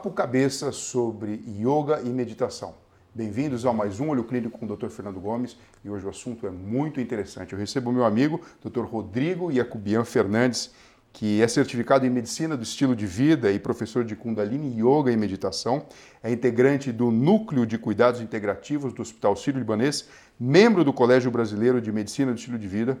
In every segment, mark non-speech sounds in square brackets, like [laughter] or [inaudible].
Papo Cabeça sobre yoga e meditação. Bem-vindos a mais um Olho Clínico com o Dr. Fernando Gomes e hoje o assunto é muito interessante. Eu recebo meu amigo, Dr. Rodrigo Iacubian Fernandes, que é certificado em Medicina do Estilo de Vida e professor de Kundalini Yoga e Meditação, é integrante do Núcleo de Cuidados Integrativos do Hospital Sírio-Libanês, membro do Colégio Brasileiro de Medicina do Estilo de Vida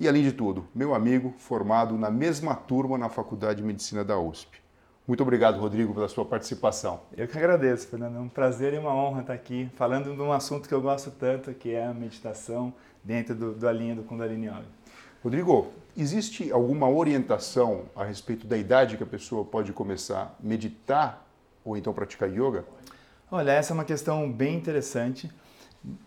e, além de tudo, meu amigo formado na mesma turma na Faculdade de Medicina da USP. Muito obrigado, Rodrigo, pela sua participação. Eu que agradeço, Fernando. É um prazer e uma honra estar aqui falando de um assunto que eu gosto tanto, que é a meditação dentro do, da linha do Kundalini Yoga. Rodrigo, existe alguma orientação a respeito da idade que a pessoa pode começar a meditar ou então praticar yoga? Olha, essa é uma questão bem interessante.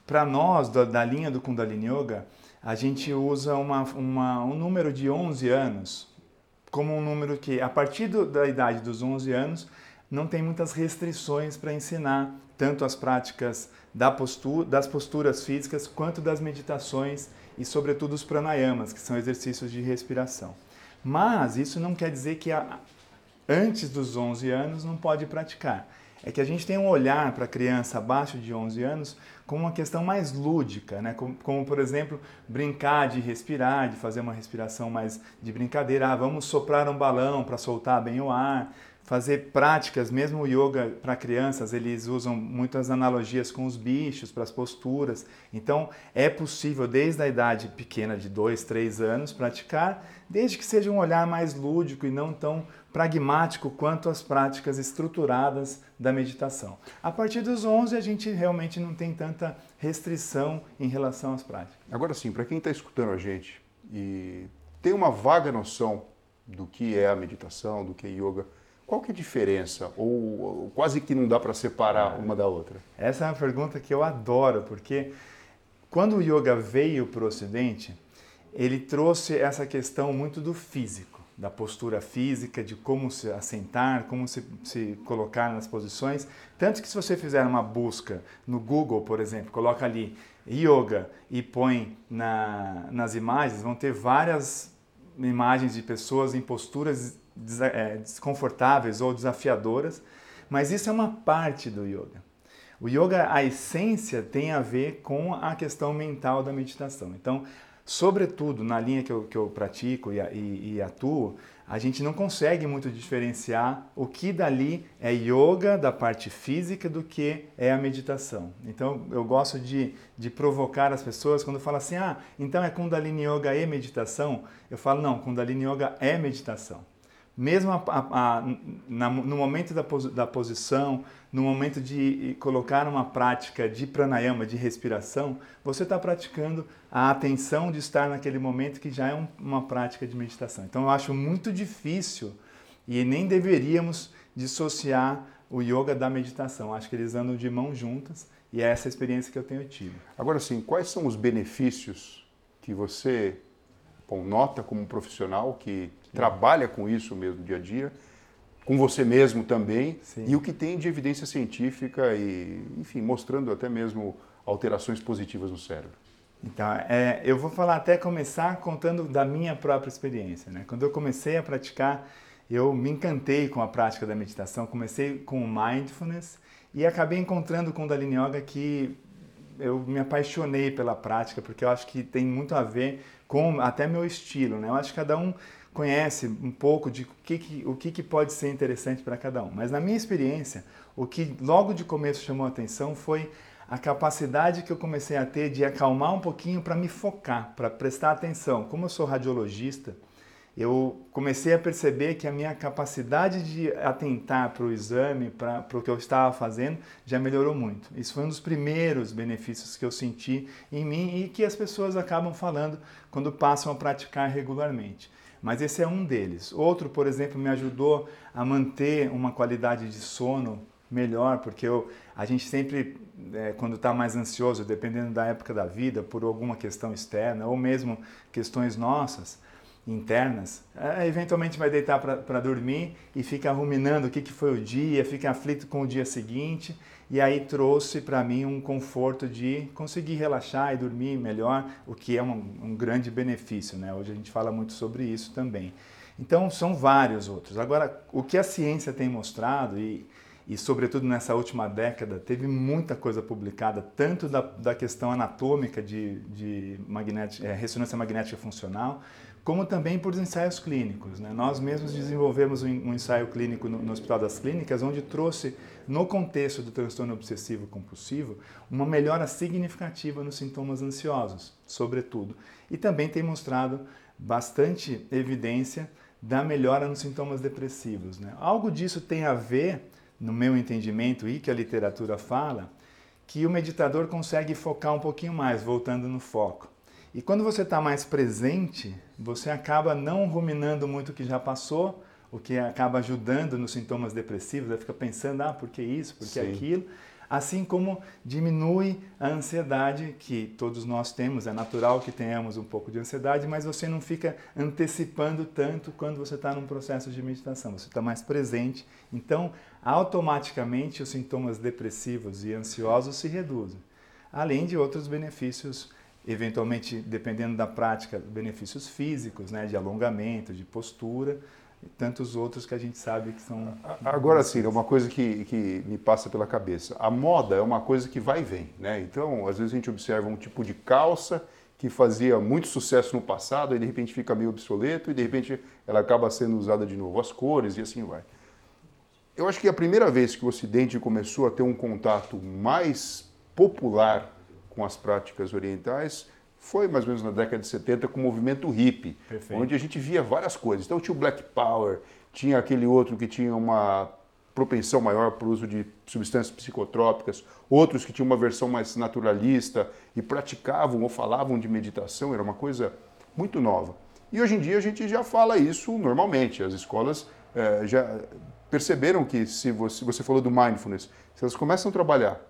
Para nós, da, da, linha do Kundalini Yoga, a gente usa uma, uma, um número de 11 anos como um número que, a partir do, da idade dos 11 anos, não tem muitas restrições para ensinar tanto as práticas da postura, das posturas físicas quanto das meditações e, sobretudo, os pranayamas, que são exercícios de respiração. Mas isso não quer dizer que a, antes dos 11 anos não pode praticar é que a gente tem um olhar para a criança abaixo de 11 anos como uma questão mais lúdica, né? como, como, por exemplo, brincar de respirar, de fazer uma respiração mais de brincadeira. Ah, vamos soprar um balão para soltar bem o ar, fazer práticas, mesmo o yoga para crianças, eles usam muitas analogias com os bichos, para as posturas. Então, é possível, desde a idade pequena, de 2, 3 anos, praticar, desde que seja um olhar mais lúdico e não tão pragmático quanto as práticas estruturadas da meditação. A partir dos 11, a gente realmente não tem tanta restrição em relação às práticas. Agora sim, para quem está escutando a gente e tem uma vaga noção do que é a meditação, do que é yoga, qual que é a diferença? Ou, ou quase que não dá para separar uma da outra? Essa é uma pergunta que eu adoro, porque quando o yoga veio para o Ocidente, ele trouxe essa questão muito do físico, da postura física, de como se assentar, como se, se colocar nas posições. Tanto que se você fizer uma busca no Google, por exemplo, coloca ali yoga e põe na, nas imagens, vão ter várias imagens de pessoas em posturas é, desconfortáveis ou desafiadoras, mas isso é uma parte do yoga. O yoga, a essência, tem a ver com a questão mental da meditação. Então, sobretudo na linha que eu, que eu pratico e, e, e atuo, a gente não consegue muito diferenciar o que dali é yoga, da parte física, do que é a meditação. Então eu gosto de, de provocar as pessoas quando falam assim: ah, então é Kundalini Yoga e meditação? Eu falo: não, Kundalini Yoga é meditação mesmo a, a, a, na, no momento da, da, posição, no momento de colocar uma prática de pranayama, de respiração, você está praticando a atenção de estar naquele momento que já é um, uma prática de meditação. Então eu acho muito difícil e nem deveríamos dissociar o yoga da meditação. Acho que eles andam de mãos juntas e é essa experiência que eu tenho tido. Agora sim, quais são os benefícios que você bom, nota como profissional que trabalha com isso mesmo dia a dia, com você mesmo também, Sim. e o que tem de evidência científica e, enfim, mostrando até mesmo alterações positivas no cérebro. Então, é, eu vou falar até começar contando da minha própria experiência. Né? Quando eu comecei a praticar, eu me encantei com a prática da meditação, comecei com o mindfulness e acabei encontrando com o Kundalini Yoga que eu me apaixonei pela prática, porque eu acho que tem muito a ver com até meu estilo. Né? Eu acho que cada um conhece um pouco de o que, que o que, que pode ser interessante para cada um. Mas na minha experiência, o que logo de começo chamou a atenção foi a capacidade que eu comecei a ter de acalmar um pouquinho para me focar, para prestar atenção. Como eu sou radiologista, eu comecei a perceber que a minha capacidade de atentar para o exame, para o que eu estava fazendo, já melhorou muito. Isso foi um dos primeiros benefícios que eu senti em mim e que as pessoas acabam falando quando passam a praticar regularmente. Mas esse é um deles. Outro, por exemplo, me ajudou a manter uma qualidade de sono melhor, porque eu, a gente sempre, é, quando está mais ansioso, dependendo da época da vida, por alguma questão externa ou mesmo questões nossas, internas, é, eventualmente vai deitar para dormir e fica ruminando o que, que foi o dia, fica aflito com o dia seguinte, e aí trouxe para mim um conforto de conseguir relaxar e dormir melhor, o que é um, um grande benefício, né? Hoje a gente fala muito sobre isso também. Então, são vários outros. Agora, o que a ciência tem mostrado, e, e sobretudo nessa última década, teve muita coisa publicada, tanto da, da questão anatômica de, de magnética, é, ressonância magnética funcional, como também por ensaios clínicos. Né? Nós mesmos desenvolvemos um, ensaio clínico no, Hospital das Clínicas, onde trouxe, no contexto do transtorno obsessivo compulsivo, uma melhora significativa nos sintomas ansiosos, sobretudo. E também tem mostrado bastante evidência da melhora nos sintomas depressivos. Né? Algo disso tem a ver, no meu entendimento e que a literatura fala, que o meditador consegue focar um pouquinho mais, voltando no foco. E quando você está mais presente, você acaba não ruminando muito o que já passou, o que acaba ajudando nos sintomas depressivos, você fica pensando, ah, por que isso, por que Sim. aquilo. Assim como diminui a ansiedade que todos nós temos, é natural que tenhamos um pouco de ansiedade, mas você não fica antecipando tanto quando você está num processo de meditação, você está mais presente. Então, automaticamente os sintomas depressivos e ansiosos se reduzem, além de outros benefícios eventualmente, dependendo da prática, benefícios físicos, né, de alongamento, de postura, e tantos outros que a gente sabe que são. Agora sim, é uma coisa que, que me passa pela cabeça. A moda é uma coisa que vai e vem, né? Então, às vezes a gente observa um tipo de calça que fazia muito sucesso no passado e de repente fica meio obsoleto e de repente ela acaba sendo usada de novo, as cores e assim vai. Eu acho que a primeira vez que o Ocidente começou a ter um contato mais popular com as práticas orientais foi mais ou menos na década de 70 com o movimento hippie, Perfeito. onde a gente via várias coisas. Então tinha o Black Power, tinha aquele outro que tinha uma propensão maior para o uso de substâncias psicotrópicas, outros que tinham uma versão mais naturalista e praticavam ou falavam de meditação, era uma coisa muito nova. E hoje em dia a gente já fala isso normalmente, as escolas eh, já perceberam que se você, você falou do mindfulness, se elas começam a trabalhar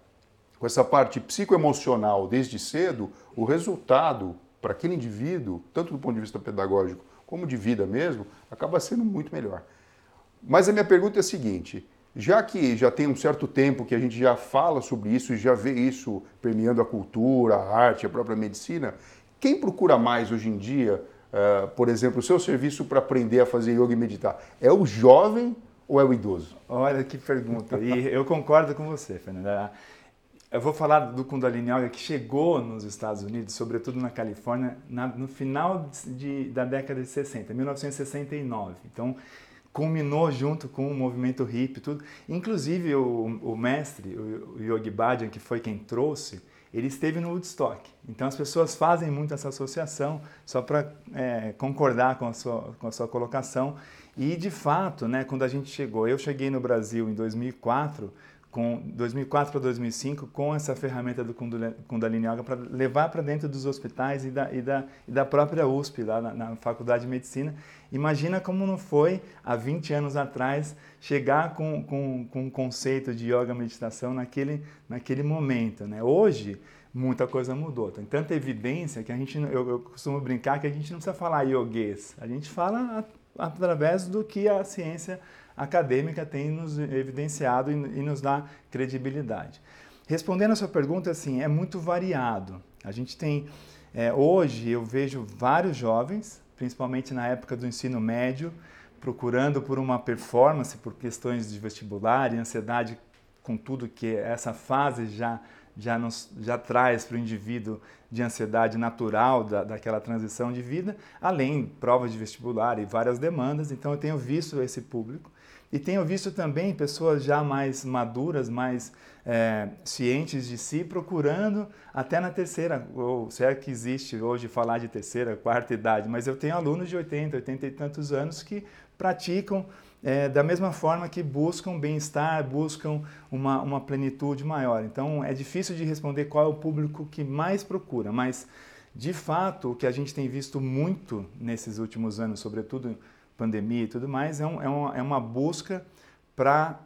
com essa parte psicoemocional desde cedo, o resultado para aquele indivíduo, tanto do ponto de vista pedagógico como de vida mesmo, acaba sendo muito melhor. Mas a minha pergunta é a seguinte: já que já tem um certo tempo que a gente já fala sobre isso e já vê isso permeando a cultura, a arte, a própria medicina, quem procura mais hoje em dia, uh, por exemplo, o seu serviço para aprender a fazer yoga e meditar? É o jovem ou é o idoso? Olha que pergunta. E eu concordo com você, Fernanda. Eu vou falar do Kundalini Yoga que chegou nos Estados Unidos, sobretudo na Califórnia, na, no final de, da década de 60, 1969. Então, culminou junto com o movimento hippie, tudo. Inclusive, o, o mestre, o, o Yogi Bhajan, que foi quem trouxe, ele esteve no Woodstock. Então, as pessoas fazem muito essa associação, só para é, concordar com a, sua, com a sua colocação. E, de fato, né, quando a gente chegou, eu cheguei no Brasil em 2004 com 2004 para 2005 com essa ferramenta do Kundalini Yoga para levar para dentro dos hospitais e da, e da, e da própria USP, lá na, na, Faculdade de Medicina. Imagina como não foi, há 20 anos atrás, chegar com, com, com um conceito de yoga meditação naquele, naquele momento. Né? Hoje, muita coisa mudou. Tem tanta evidência que a gente, eu, eu costumo brincar que a gente não precisa falar yoguês, a gente fala através do que a ciência acadêmica tem nos evidenciado e, e nos dá credibilidade. Respondendo a sua pergunta, assim, é muito variado. A gente tem, é, hoje eu vejo vários jovens, principalmente na época do ensino médio, procurando por uma performance, por questões de vestibular e ansiedade com tudo que essa fase já já, nos, já traz para o indivíduo de ansiedade natural da, daquela transição de vida, além provas de vestibular e várias demandas. Então, eu tenho visto esse público. E tenho visto também pessoas já mais maduras, mais é, cientes de si, procurando até na terceira, ou se é que existe hoje falar de terceira, quarta idade, mas eu tenho alunos de 80, 80 e tantos anos que praticam é, da mesma forma que buscam bem-estar, buscam uma, uma plenitude maior. Então é difícil de responder qual é o público que mais procura, mas de fato o que a gente tem visto muito nesses últimos anos, sobretudo pandemia e tudo mais, é, um, é, uma, é uma busca para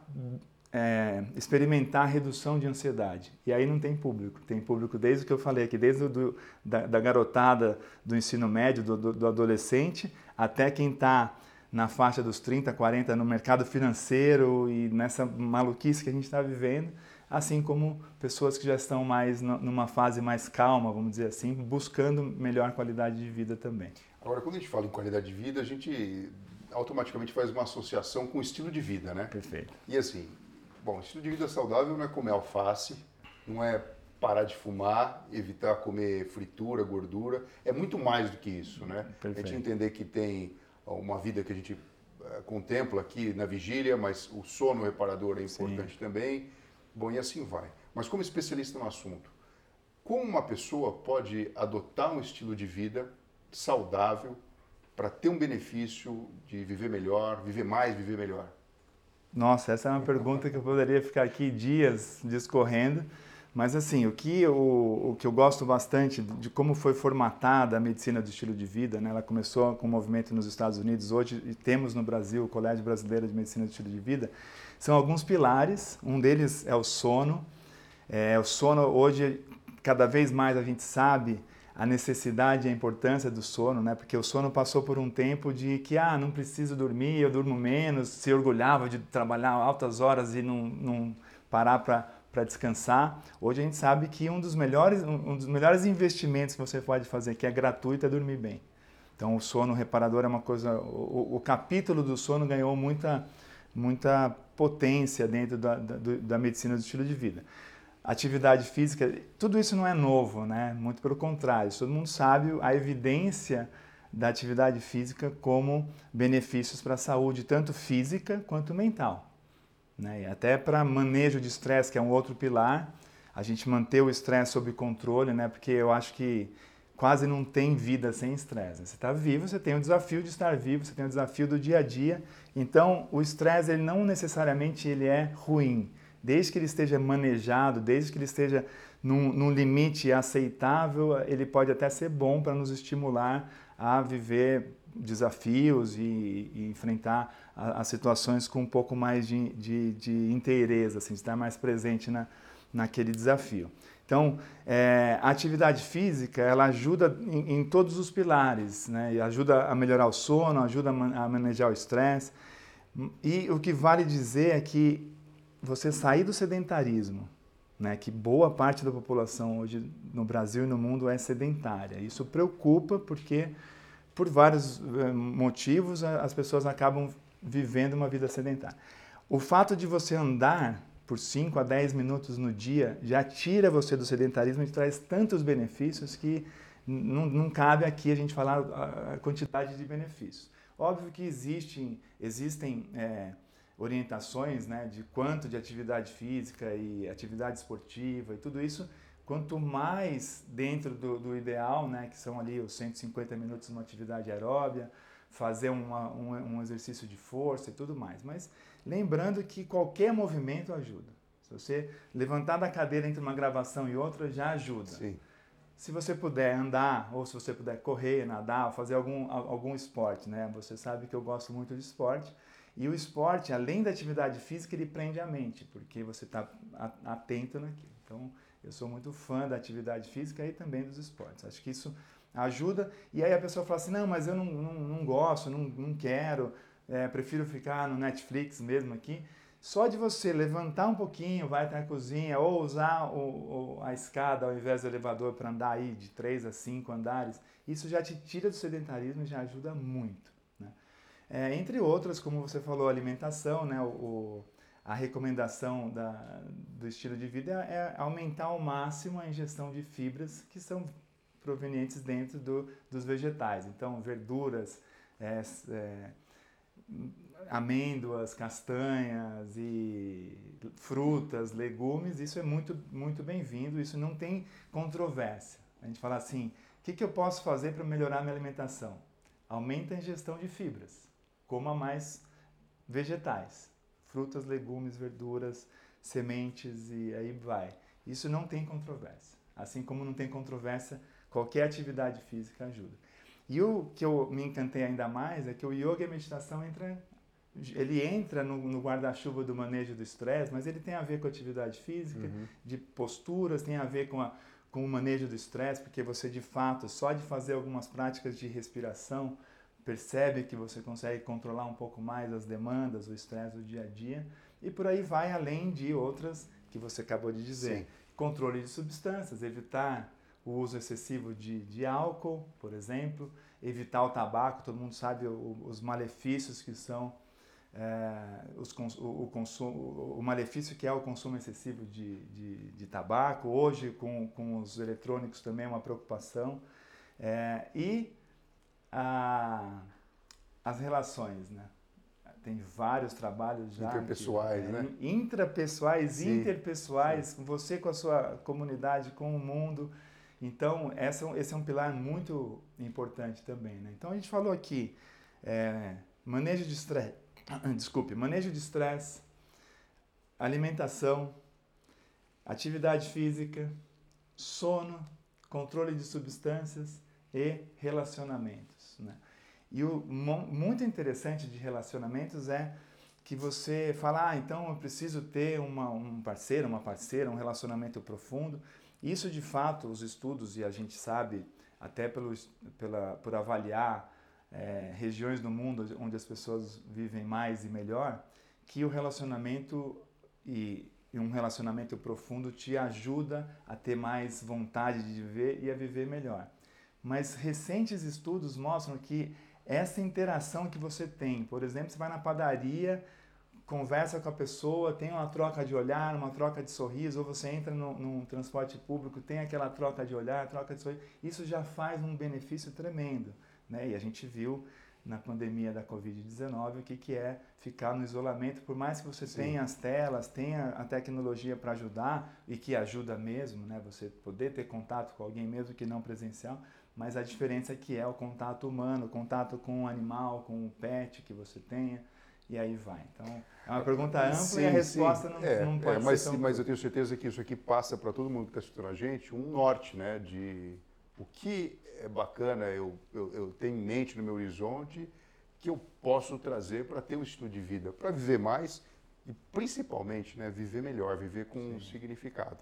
é, experimentar a redução de ansiedade. E aí não tem público. Tem público desde o que eu falei aqui, desde do, da, da, garotada do ensino médio, do, do, do adolescente, até quem está na faixa dos 30, 40 no mercado financeiro e nessa maluquice que a gente está vivendo, assim como pessoas que já estão mais numa fase mais calma, vamos dizer assim, buscando melhor qualidade de vida também. Agora, quando a gente fala em qualidade de vida, a gente automaticamente faz uma associação com o estilo de vida, né? Perfeito. E assim, bom, estilo de vida saudável não é comer alface, não é parar de fumar, evitar comer fritura, gordura, é muito mais do que isso, né? Perfeito. A gente entender que tem uma vida que a gente uh, contempla aqui na vigília, mas o sono reparador é importante Sim. também. Bom, e assim vai. Mas como especialista no assunto, como uma pessoa pode adotar um estilo de vida saudável para ter um benefício de viver melhor, viver mais, viver melhor? Nossa, essa é uma pergunta que eu poderia ficar aqui dias discorrendo. Mas assim, o que, eu, o que eu gosto bastante de como foi formatada a medicina do estilo de vida, né? ela começou com um movimento nos Estados Unidos, hoje temos no Brasil o Colégio Brasileiro de Medicina do Estilo de Vida, são alguns pilares, um deles é o sono. É, o sono hoje, cada vez mais a gente sabe a necessidade e a importância do sono, né? Porque o sono passou por um tempo de que, ah, não preciso dormir, eu durmo menos, se orgulhava de trabalhar altas horas e não, não parar para descansar. Hoje a gente sabe que um dos melhores um dos melhores investimentos que você pode fazer que é gratuito é dormir bem. Então o sono reparador é uma coisa o, o capítulo do sono ganhou muita muita potência dentro da, da, da medicina do estilo de vida. Atividade física, tudo isso não é novo, né? Muito pelo contrário, todo mundo sabe a evidência da atividade física como benefícios para a saúde, tanto física quanto mental. Né? E até para manejo de estresse, que é um outro pilar, a gente manter o estresse sob controle, né? porque eu acho que quase não tem vida sem estresse. Você está vivo, você tem o desafio de estar vivo, você tem o desafio do dia a dia. Então, o estresse ele não necessariamente ele é ruim, desde que ele esteja manejado, desde que ele esteja num, num limite aceitável, ele pode até ser bom para nos estimular a viver desafios e, e enfrentar as situações com um pouco mais de, de, de inteireza, assim, estar mais presente na, naquele desafio. Então, é, a atividade física, ela ajuda em, em, todos os pilares, né? E ajuda a melhorar o sono, ajuda a, a manejar o estresse. E o que vale dizer é que você sair do sedentarismo, né, que boa parte da população hoje no Brasil e no mundo é sedentária. Isso preocupa porque por vários eh, motivos, as pessoas acabam vivendo uma vida sedentária. O fato de você andar por 5 a 10 minutos no dia já tira você do sedentarismo e traz tantos benefícios que não, não cabe aqui a gente falar a quantidade de benefícios. Óbvio que existem, existem é, orientações né, de quanto de atividade física e atividade esportiva e tudo isso Quanto mais dentro do, do, ideal, né, que são ali os 150 minutos de uma atividade aeróbia, fazer uma, um, um, exercício de força e tudo mais. Mas lembrando que qualquer movimento ajuda. Se você levantar da cadeira entre uma gravação e outra, já ajuda. Sim. Se você puder andar, ou se você puder correr, nadar, fazer algum, algum esporte, né? Você sabe que eu gosto muito de esporte. E o esporte, além da atividade física, ele prende a mente, porque você está atento naquilo. Então, eu sou muito fã da atividade física e também dos esportes. Acho que isso ajuda. E aí a pessoa fala assim: não, mas eu não, não, não gosto, não, não quero, é, prefiro ficar no Netflix mesmo aqui. Só de você levantar um pouquinho, vai até a cozinha, ou usar o, o, a escada ao invés do elevador para andar aí de três a cinco andares, isso já te tira do sedentarismo e já ajuda muito. É, entre outras, como você falou, alimentação, né? o, a recomendação da, do estilo de vida é aumentar ao máximo a ingestão de fibras que são provenientes dentro do, dos vegetais. Então, verduras, é, é, amêndoas, castanhas e frutas, legumes, isso é muito, muito bem-vindo, isso não tem controvérsia. A gente fala assim, o que, que eu posso fazer para melhorar minha alimentação? Aumenta a ingestão de fibras, coma mais vegetais frutas, legumes, verduras, sementes e aí vai. Isso não tem controvérsia. Assim como não tem controvérsia, qualquer atividade física ajuda. E o que eu me encantei ainda mais é que o yoga e a meditação entra, ele entra no, no guarda-chuva do manejo do estresse, mas ele tem a ver com atividade física, uhum. de posturas, tem a ver com, a, com o manejo do estresse, porque você de fato, só de fazer algumas práticas de respiração, percebe que você consegue controlar um pouco mais as demandas, o estresse do dia a dia, e por aí vai além de outras que você acabou de dizer. Sim. Controle de substâncias, evitar o uso excessivo de, de álcool, por exemplo, evitar o tabaco, todo mundo sabe o, os malefícios que são é, os, o, o, consumo, o malefício que é o consumo excessivo de, de, de tabaco. Hoje, com, com os eletrônicos também é uma preocupação. É, e a, as relações, né? Tem vários trabalhos já. Interpessoais, que, é, né? Intrapessoais, Sim. interpessoais, Sim. você com a sua comunidade, com o mundo. Então, essa, esse é um pilar muito importante também. Né? Então, a gente falou aqui, é, manejo de estresse, [coughs] desculpe, manejo de estresse, alimentação, atividade física, sono, controle de substâncias e Né? E o muito interessante de relacionamentos é que você fala, ah, então eu preciso ter uma, um parceiro, uma parceira, um relacionamento profundo. Isso, de fato, os estudos, e a gente sabe, até pelo, pela, por avaliar é, regiões do mundo onde as pessoas vivem mais e melhor, que o relacionamento e, e um relacionamento profundo te ajuda a ter mais vontade de viver e a viver melhor. Mas recentes estudos mostram que essa interação que você tem, por exemplo, você vai na padaria, conversa com a pessoa, tem uma troca de olhar, uma troca de sorriso, ou você entra no, num transporte público, tem aquela troca de olhar, troca de sorriso, isso já faz um benefício tremendo. Né? E a gente viu na pandemia da Covid-19 o que, que é ficar no isolamento, por mais que você Sim. tenha as telas, tenha a tecnologia para ajudar, e que ajuda mesmo, né? você poder ter contato com alguém mesmo que não presencial, mas a diferença é que é o contato humano, o contato com o animal, com o pet que você tenha, e aí vai. Então, é uma pergunta ampla sim, e a resposta não, é, não pode é, mas, ser tão... Mas eu tenho certeza que isso aqui passa para todo mundo que está assistindo a gente um norte, né, de o que é bacana eu, eu, eu tenho em mente no meu horizonte que eu posso trazer para ter um estilo de vida, para viver mais e principalmente né, viver melhor, viver com Sim. um significado.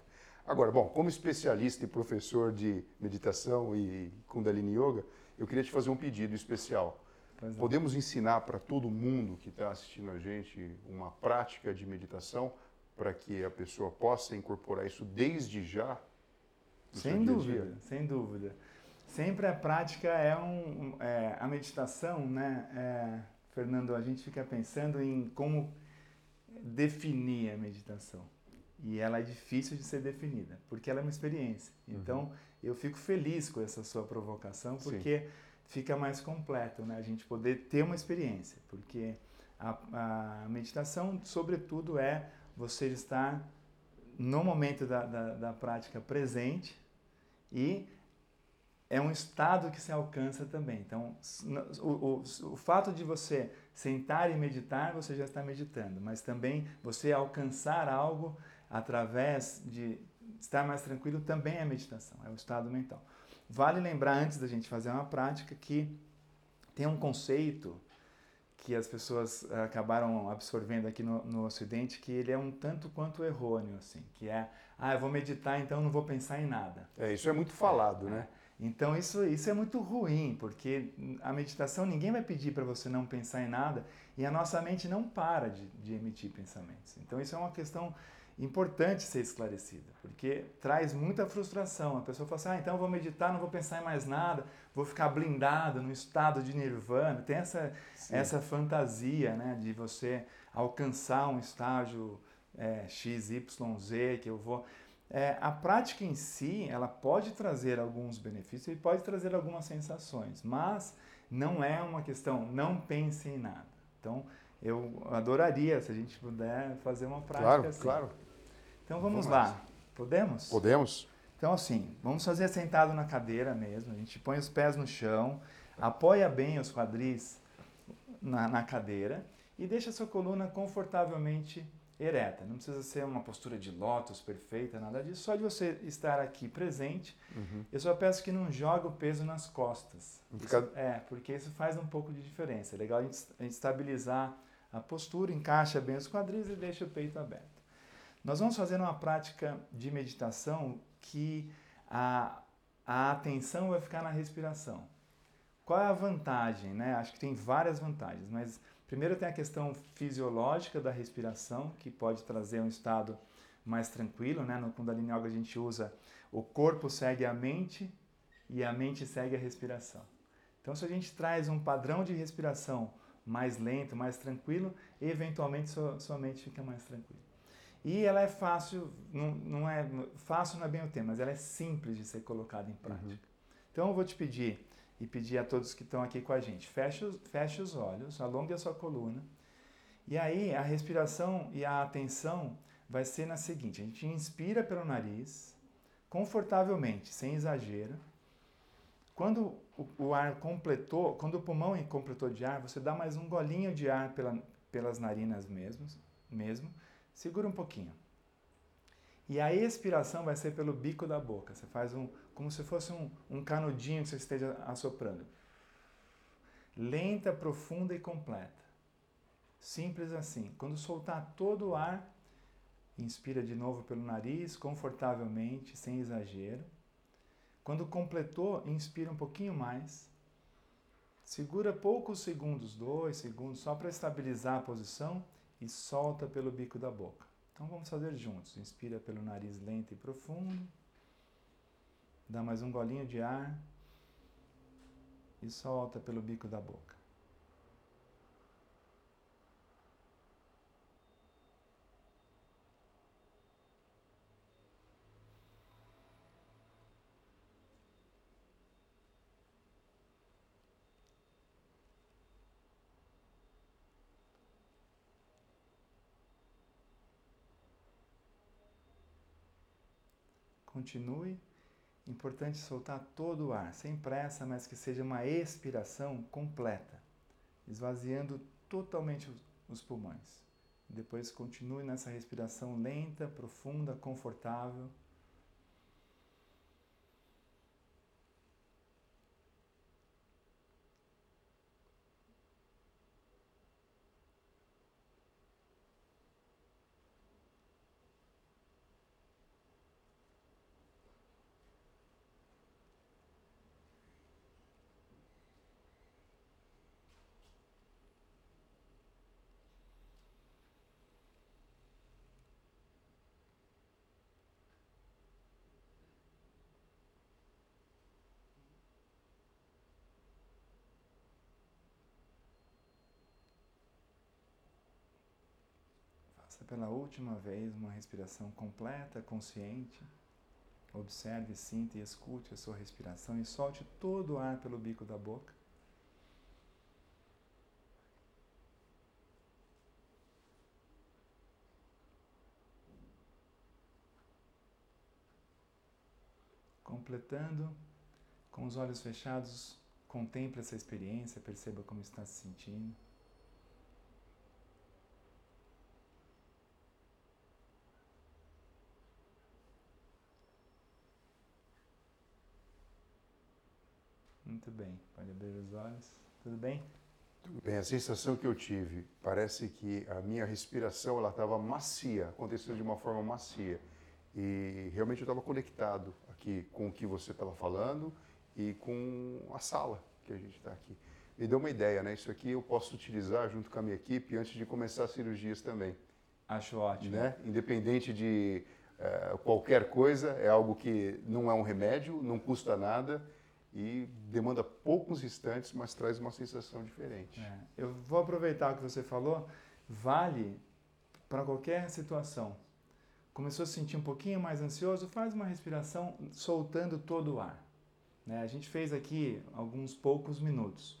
Agora, bom, como especialista e professor de meditação e Kundalini Yoga, eu queria te fazer um pedido especial. É. Podemos ensinar para todo mundo que está assistindo a gente uma prática de meditação para que a pessoa possa incorporar isso desde já? Sem dúvida, dia? sem dúvida. Sempre a prática é um, é, a meditação, né? É, Fernando, a gente fica pensando em como definir a meditação. E ela é difícil de ser definida, porque ela é uma experiência. Uhum. Então, uhum. eu fico feliz com essa sua provocação, porque Sim. fica mais completo, né? A gente poder ter uma experiência, porque a, a meditação, sobretudo, é você estar no momento da, da, da prática presente e é um estado que se alcança também. Então, o, o, o, fato de você sentar e meditar, você já está meditando, mas também você alcançar algo através de estar mais tranquilo também é meditação, é o estado mental. Vale lembrar, antes da gente fazer uma prática, que tem um conceito que as pessoas acabaram absorvendo aqui no, no Ocidente, que ele é um tanto quanto errôneo, assim, que é, ah, eu vou meditar, então não vou pensar em nada. É, isso é muito falado, é, né? É. Então isso, isso é muito ruim, porque a meditação ninguém vai pedir para você não pensar em nada e a nossa mente não para de, de emitir pensamentos. Então isso é uma questão importante ser esclarecida, porque traz muita frustração. A pessoa fala assim: ah, então eu vou meditar, não vou pensar em mais nada, vou ficar blindado no estado de nirvana. Tem essa, essa fantasia né, de você alcançar um estágio é, X, Y, Z, que eu vou. É, a prática em si, ela pode trazer alguns benefícios e pode trazer algumas sensações, mas não é uma questão, não pense em nada. Então, eu adoraria se a gente puder fazer uma prática claro, assim. Claro, Então vamos, lá. Podemos? Podemos. Então assim, vamos fazer sentado na cadeira mesmo. A gente põe os pés no chão, apoia bem os quadris na, na cadeira e deixa a sua coluna confortavelmente ereta. Não precisa ser uma postura de lótus perfeita, nada disso. Só de você estar aqui presente, uhum. eu só peço que não jogue o peso nas costas. Isso, é, porque isso faz um pouco de diferença. É legal a gente, a gente estabilizar a postura, encaixa bem os quadris e deixa o peito aberto. Nós vamos fazer uma prática de meditação que a, a atenção vai ficar na respiração. Qual é a vantagem? Né? Acho que tem várias vantagens, mas Primeiro tem a questão fisiológica da respiração, que pode trazer um estado mais tranquilo, né? No Kundalini Yoga a gente usa o corpo segue a mente e a mente segue a respiração. Então se a gente traz um padrão de respiração mais lento, mais tranquilo, eventualmente sua, sua mente fica mais tranquila. E ela é fácil, não, não é fácil não é bem o tema, mas ela é simples de ser colocada em prática. Uhum. Então eu vou te pedir e pedir a todos que estão aqui com a gente, feche, feche os olhos, alongue a sua coluna. E aí a respiração e a atenção vai ser na seguinte: a gente inspira pelo nariz, confortavelmente, sem exagero. Quando o, o ar completou, quando o pulmão completou de ar, você dá mais um golinho de ar pela, pelas narinas mesmo, mesmo. Segura um pouquinho. E a expiração vai ser pelo bico da boca. Você faz um, como se fosse um, um canudinho que você esteja assoprando. Lenta, profunda e completa. Simples assim. Quando soltar todo o ar, inspira de novo pelo nariz, confortavelmente, sem exagero. Quando completou, inspira um pouquinho mais. Segura poucos segundos, dois segundos, só para estabilizar a posição e solta pelo bico da boca. Então vamos fazer juntos. Inspira pelo nariz lento e profundo. Dá mais um golinho de ar. E solta pelo bico da boca. Continue. Importante soltar todo o ar, sem pressa, mas que seja uma expiração completa, esvaziando totalmente os pulmões. Depois continue nessa respiração lenta, profunda, confortável. Pela última vez uma respiração completa, consciente. Observe, sinta e escute a sua respiração e solte todo o ar pelo bico da boca. Completando, com os olhos fechados, contemple essa experiência, perceba como está se sentindo. Muito bem, olhos. Tudo bem? Tudo bem. A sensação que eu tive, parece que a minha respiração ela estava macia, aconteceu de uma forma macia. E realmente eu estava conectado aqui com o que você estava falando e com a sala que a gente está aqui. Me deu uma ideia, né? Isso aqui eu posso utilizar junto com a minha equipe antes de começar as cirurgias também. Acho ótimo. Né? Independente de uh, qualquer coisa, é algo que não é um remédio, não custa nada e demanda poucos instantes, mas traz uma sensação diferente. É. Eu vou aproveitar o que você falou, vale para qualquer situação. Começou a se sentir um pouquinho mais ansioso, faz uma respiração soltando todo o ar. Né? A gente fez aqui alguns poucos minutos.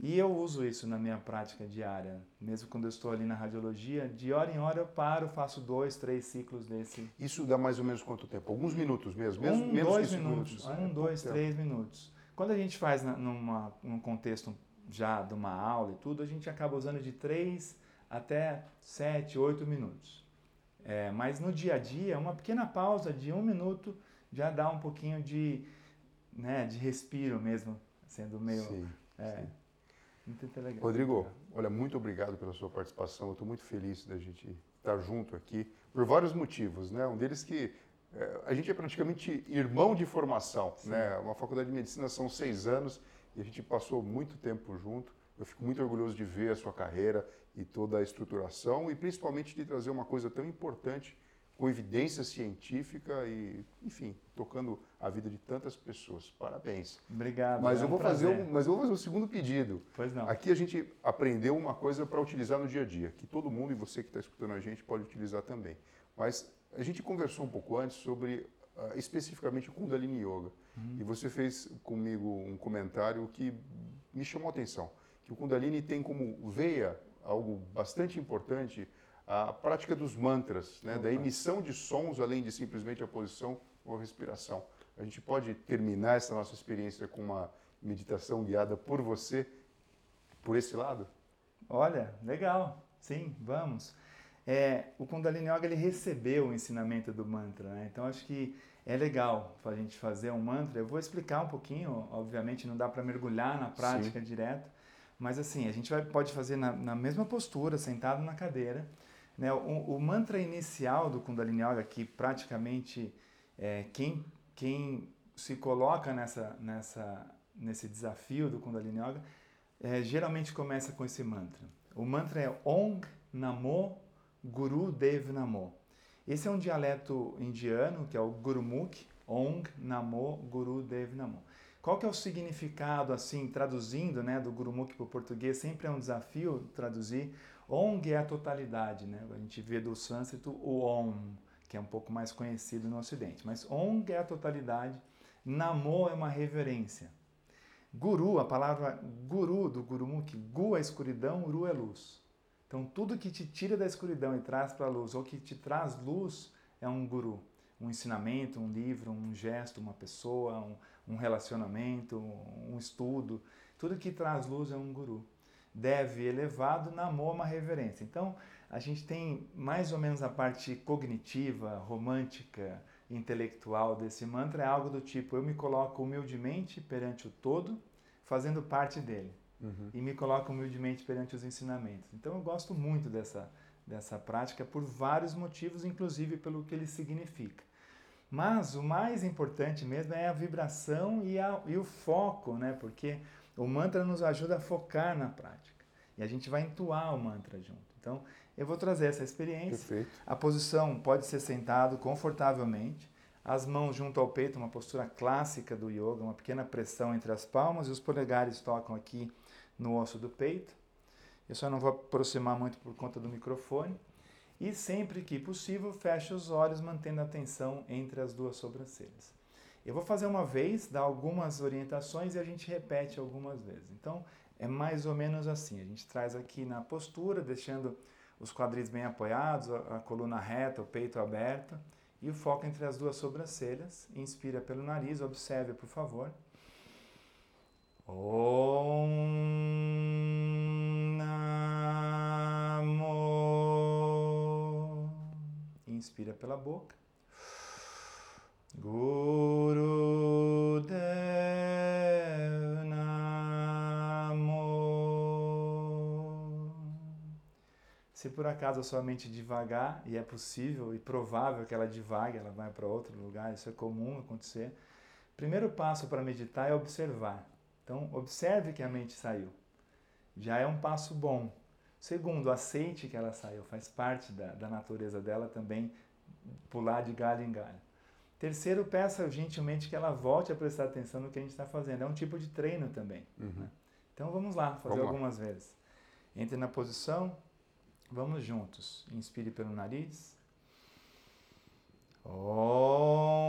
E eu uso isso na minha prática diária, mesmo quando eu estou ali na radiologia, de hora em hora eu paro, faço dois, três ciclos desse. Isso dá mais ou menos quanto tempo? Alguns minutos mesmo? mesmo um, menos dois minutos. minutos. Um, dois, três minutos. Quando a gente faz numa, num contexto já de uma aula e tudo, a gente acaba usando de três até sete, oito minutos. É, mas no dia a dia, uma pequena pausa de um minuto já dá um pouquinho de, né, de respiro mesmo, sendo meio. Sim, é, sim. Muito legal. Rodrigo, olha, muito obrigado pela sua participação. Eu estou muito feliz da gente estar junto aqui, por vários motivos, né? Um deles que é, a gente é praticamente irmão de formação, Sim. né? Uma faculdade de medicina são seis anos e a gente passou muito tempo junto. Eu fico muito orgulhoso de ver a sua carreira e toda a estruturação e principalmente de trazer uma coisa tão importante com evidência científica e, enfim, tocando a vida de tantas pessoas. Parabéns. Obrigado. Mas, é eu, vou fazer um, mas eu vou fazer um segundo pedido. Pois não. Aqui a gente aprendeu uma coisa para utilizar no dia a dia, que todo mundo e você que está escutando a gente pode utilizar também. Mas a gente conversou um pouco antes sobre uh, especificamente o Kundalini Yoga. Uhum. E você fez comigo um comentário que me chamou a atenção, que o Kundalini tem como veia algo bastante importante a prática dos mantras, né, da emissão de sons além de simplesmente a posição ou a respiração. A gente pode terminar essa nossa experiência com uma meditação guiada por você, por esse lado? Olha, legal. Sim, vamos. É, o Kundalini Yoga ele recebeu o ensinamento do mantra, né? então acho que é legal a gente fazer um mantra. Eu vou explicar um pouquinho, obviamente não dá para mergulhar na prática Sim. direto, mas assim, a gente vai, pode fazer na, na mesma postura, sentado na cadeira. Né? O, o, mantra inicial do Kundalini Yoga, que praticamente é, quem, quem se coloca nessa, nessa, nesse desafio do Kundalini Yoga, é, geralmente começa com esse mantra. O mantra é Om Namo Guru Dev Namo. Esse é um dialeto indiano, que é o Gurumukh, Om Namo Guru Dev Namo. Qual que é o significado, assim, traduzindo, né, do Gurumukh para o português, sempre é um desafio traduzir. Ong é a totalidade, né? A gente vê do sânscrito o Om, que é um pouco mais conhecido no ocidente. Mas Ong é a totalidade, Namo é uma reverência. Guru, a palavra guru do Gurumukh, Gu é escuridão, Uru é luz. Então tudo que te tira da escuridão e traz para a luz, ou que te traz luz, é um guru um ensinamento, um livro, um gesto, uma pessoa, um, um relacionamento, um, estudo. Tudo que traz luz é um guru. Deve elevado, namor uma reverência. Então, a gente tem mais ou menos a parte cognitiva, romântica, intelectual desse mantra, é algo do tipo: eu me coloco humildemente perante o todo, fazendo parte dele. Uhum. E me coloco humildemente perante os ensinamentos. Então, eu gosto muito dessa, dessa prática por vários motivos, inclusive pelo que ele significa. Mas o mais importante mesmo é a vibração e, a, e o foco, né? Porque o mantra nos ajuda a focar na prática. E a gente vai entoar o mantra junto. Então, eu vou trazer essa experiência. Perfeito. A posição pode ser sentado confortavelmente, as mãos junto ao peito, uma postura clássica do yoga, uma pequena pressão entre as palmas e os polegares tocam aqui no osso do peito. Eu só não vou aproximar muito por conta do microfone. E sempre que possível, feche os olhos, mantendo a atenção entre as duas sobrancelhas. Eu vou fazer uma vez, dar algumas orientações e a gente repete algumas vezes. Então, é mais ou menos assim. A gente traz aqui na postura, deixando os quadris bem apoiados, a coluna reta, o peito aberto e o foco entre as duas sobrancelhas. Inspira pelo nariz, observe, por favor. Om Namo. Inspira pela boca. Guru Dev Namo. Se por acaso a sua mente devagar, e é possível e provável que ela divague, ela vai para outro lugar, isso é comum acontecer. Primeiro passo para meditar é observar. Então, observe que a mente saiu. Já é um passo bom. Segundo, aceite que ela saiu, faz parte da, da natureza dela também pular de galho em galho. Terceiro, peça gentilmente que ela volte a prestar atenção no que a gente está fazendo. É um tipo de treino também. Uhum. Né? Então vamos lá, fazer vamos algumas lá. vezes. Entre na posição, vamos juntos. Inspire pelo nariz. Om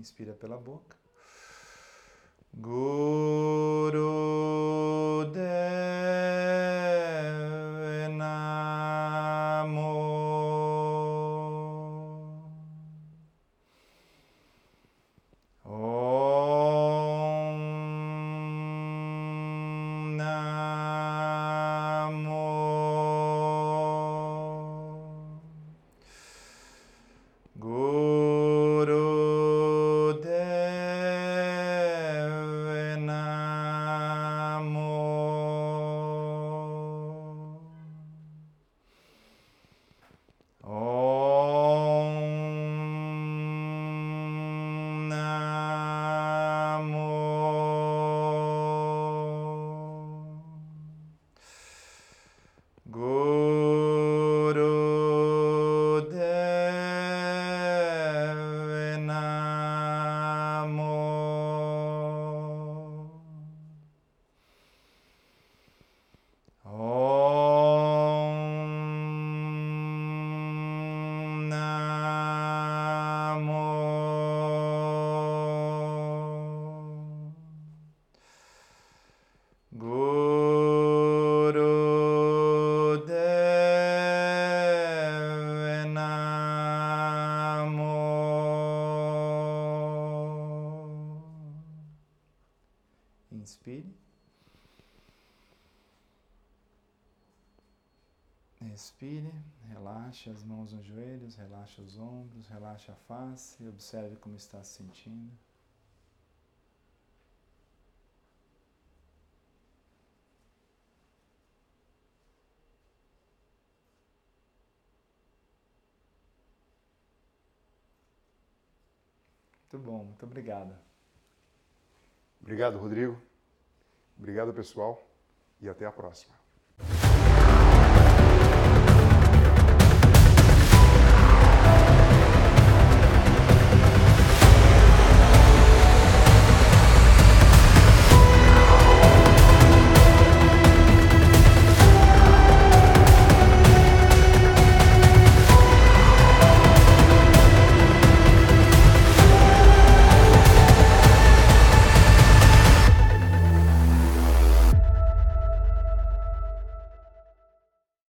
Inspira pela boca. Guru Respire, relaxe as mãos nos joelhos, relaxe os ombros, relaxe a face observe como está se sentindo. Muito bom, muito obrigado. Obrigado, Rodrigo. Obrigado, pessoal, e até a próxima.